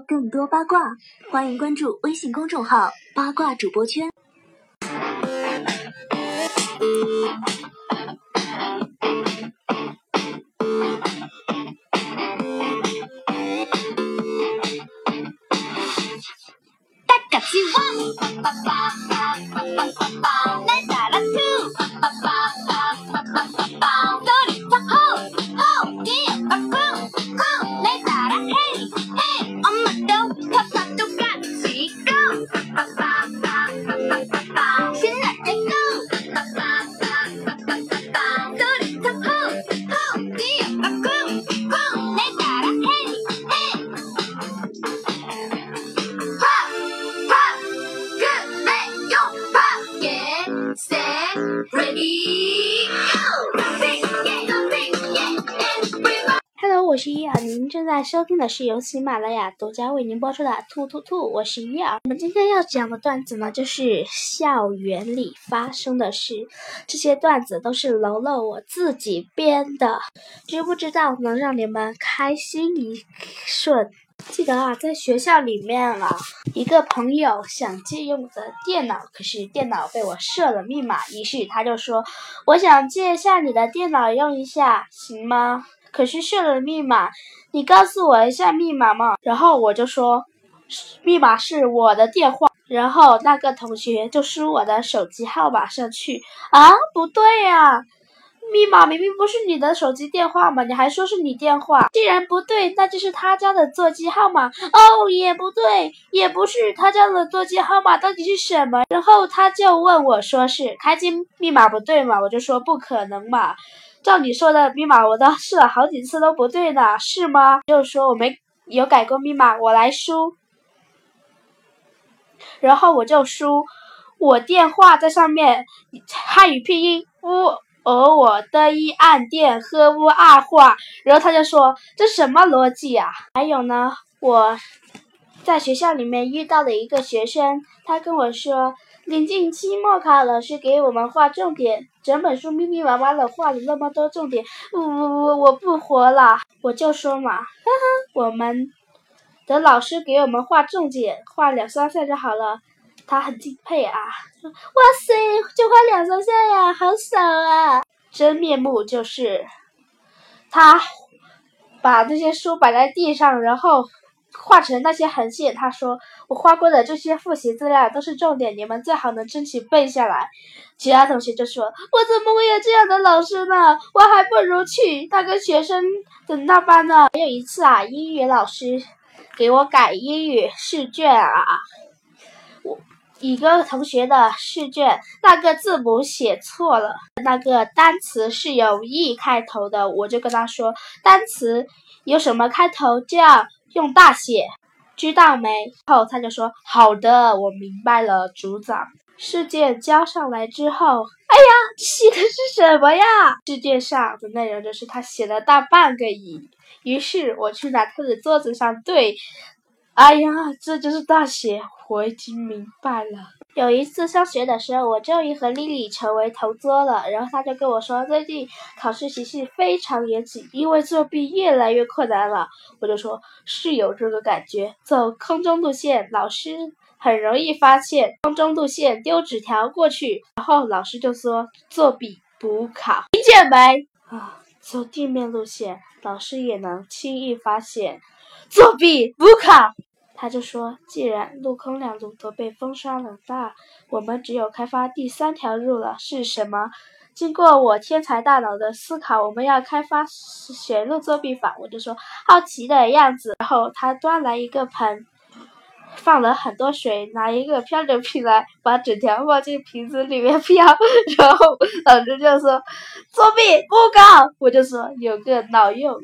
更多八卦，欢迎关注微信公众号“八卦主播圈”。Hello，我是伊儿，您正在收听的是由喜马拉雅独家为您播出的《兔兔兔》，我是伊儿。我们今天要讲的段子呢，就是校园里发生的事。这些段子都是楼楼我自己编的，知不知道能让你们开心一瞬？记得啊，在学校里面啊，一个朋友想借用我的电脑，可是电脑被我设了密码，于是他就说：“我想借下你的电脑用一下，行吗？”可是设了密码，你告诉我一下密码嘛。然后我就说，密码是我的电话。然后那个同学就输我的手机号码上去。啊，不对呀，密码明明不是你的手机电话嘛，你还说是你电话。既然不对，那就是他家的座机号码。哦，也不对，也不是他家的座机号码，到底是什么？然后他就问我说是开机密码不对嘛？我就说不可能嘛。照你说的密码，我都试了好几次都不对呢，是吗？就说我没有改过密码，我来输，然后我就输，我电话在上面，汉语拼音乌而我的一按电和乌二话，然后他就说这什么逻辑啊？还有呢，我在学校里面遇到的一个学生，他跟我说。临近期末考，老师给我们画重点，整本书密密麻麻的画了那么多重点，我我我我不活了，我就说嘛，哈哈，我们的老师给我们画重点，画两三下就好了，他很敬佩啊，哇塞，就画两三下呀，好少啊，真面目就是他把这些书摆在地上，然后。画成那些横线，他说我画过的这些复习资料都是重点，你们最好能争取背下来。其他同学就说：“我怎么会有这样的老师呢？我还不如去那个学生的那班呢。”还有一次啊，英语老师给我改英语试卷啊，我一个同学的试卷那个字母写错了，那个单词是有 e 开头的，我就跟他说，单词有什么开头就要。用大写，知道没？后他就说：“好的，我明白了，组长。”试卷交上来之后，哎呀，写的是什么呀？试卷上的内容就是他写了大半个乙。于是我去拿他的桌子上对，哎呀，这就是大写，我已经明白了。有一次上学的时候，我终于和丽丽成为同桌了。然后她就跟我说，最近考试习气非常严谨，因为作弊越来越困难了。我就说，是有这个感觉。走空中路线，老师很容易发现。空中路线丢纸条过去，然后老师就说作弊补考，听见没？啊，走地面路线，老师也能轻易发现作弊补考。他就说：“既然陆空两路都被封杀了，那我们只有开发第三条路了。是什么？经过我天才大脑的思考，我们要开发水路作弊法。”我就说：“好奇的样子。”然后他端来一个盆，放了很多水，拿一个漂流瓶来，把纸条放进瓶子里面漂。然后老师就说：“作弊不搞。”我就说：“有个脑用。”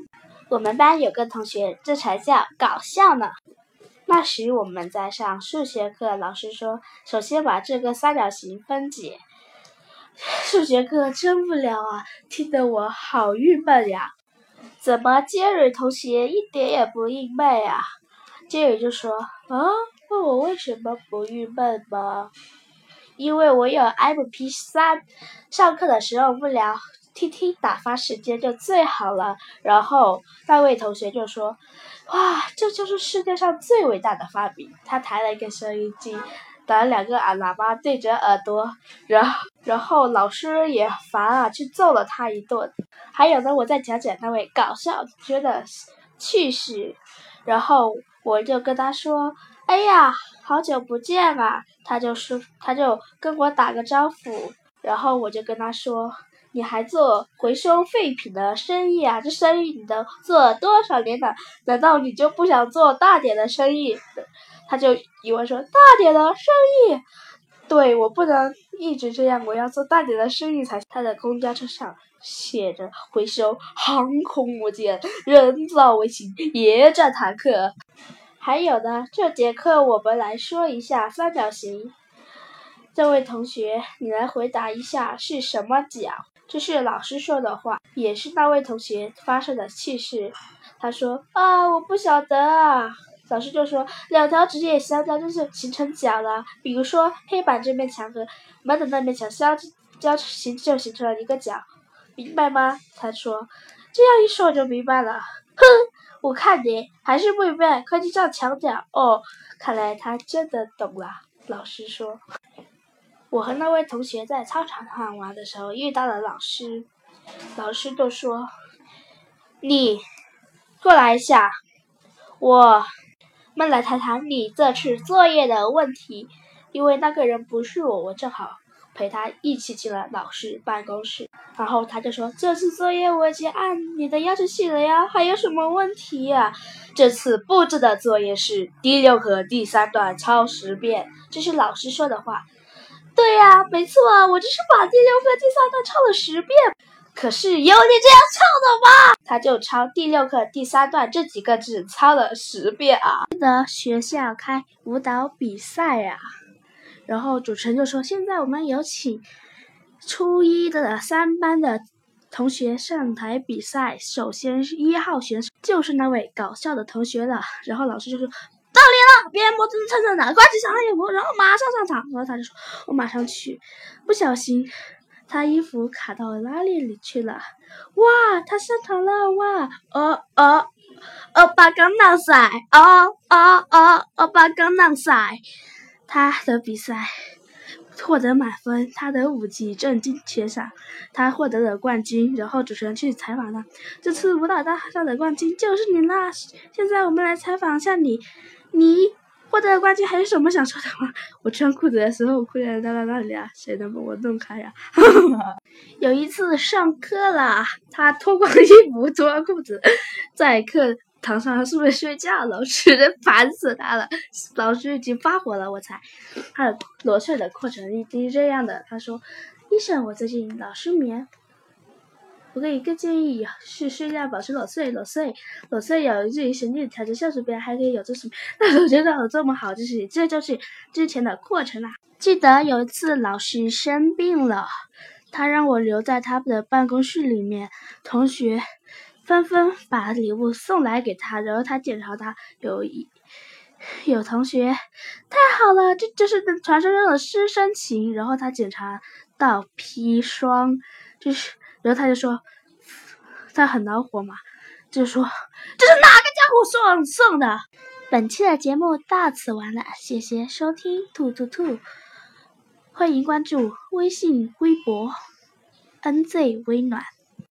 我们班有个同学，这才叫搞笑呢。那时我们在上数学课，老师说：“首先把这个三角形分解。”数学课真无聊啊，听得我好郁闷呀。怎么杰瑞同学一点也不郁闷啊？杰瑞就说：“啊，问我为什么不郁闷吗？因为我有 M P 三，上课的时候无聊听听打发时间就最好了。然后那位同学就说：“哇，这就是世界上最伟大的发明！”他抬了一个收音机，打了两个耳喇叭对着耳朵，然后然后老师也烦啊，去揍了他一顿。还有呢，我再讲讲那位搞笑觉得趣事，然后我就跟他说：“哎呀，好久不见啊！”他就说，他就跟我打个招呼，然后我就跟他说。你还做回收废品的生意啊？这生意你都做了多少年了？难道你就不想做大点的生意？他就以为说大点的生意，对我不能一直这样，我要做大点的生意才。他的公交车上写着回收航空母舰、人造卫星、野战坦克。还有呢，这节课我们来说一下三角形。这位同学，你来回答一下是什么角？这是老师说的话，也是那位同学发生的趣事。他说：“啊，我不晓得啊。”老师就说：“两条直线相交就是形成角了。比如说，黑板这面墙和门的那面墙相交形就形成了一个角，明白吗？”他说：“这样一说我就明白了。”哼，我看你还是不明白，快去照墙角。哦，看来他真的懂了。老师说。我和那位同学在操场上玩的时候遇到了老师，老师就说：“你过来一下，我们来谈谈你这次作业的问题。”因为那个人不是我，我正好陪他一起进了老师办公室。然后他就说：“这次作业我已经按你的要求写了呀，还有什么问题呀？”这次布置的作业是第六课第三段抄十遍，这是老师说的话。对呀，没错，我就是把第六课第三段抄了十遍。可是有你这样抄的吗？他就抄第六课第三段这几个字抄了十遍啊！记得学校开舞蹈比赛呀，然后主持人就说：“现在我们有请初一的三班的同学上台比赛。首先是一号选手，就是那位搞笑的同学了。”然后老师就说。到点了，别磨蹭蹭蹭的，快去抢衣服，然后马上上场。然后他就说：“我马上去。”不小心，他衣服卡到拉链里去了。哇，他上场了！哇，哦哦，欧巴刚拿赛，哦哦哦，欧巴刚拿赛。他的比赛获得满分，他的舞技震惊全场，他获得了冠军。然后主持人去采访他：“这次舞蹈大赛的冠军就是你啦！现在我们来采访一下你。”你获得冠军还有什么想说的吗？我穿裤子的时候，裤链在哪哪里啊？谁能帮我弄开呀？有一次上课了，他脱光衣服、脱光裤子，在课堂上是不是睡觉？老师烦死他了，老师已经发火了。我猜他的裸睡的过程一定是这样的。他说：“医生，我最近老失眠。”我给一个建议，是睡觉保持裸睡，裸睡，裸睡有助于神经调节效率变，还可以有助什么？那我觉得有这么好，就是这就是之前的过程啦。记得有一次老师生病了，他让我留在他的办公室里面，同学纷纷把礼物送来给他，然后他检查他有一有同学太好了，这就是传说中的师生情，然后他检查到砒霜，就是。然后他就说，他很恼火嘛，就说这是哪个家伙送送的？本期的节目到此完了，谢谢收听，兔兔兔，欢迎关注微信、微博，NZ 微暖。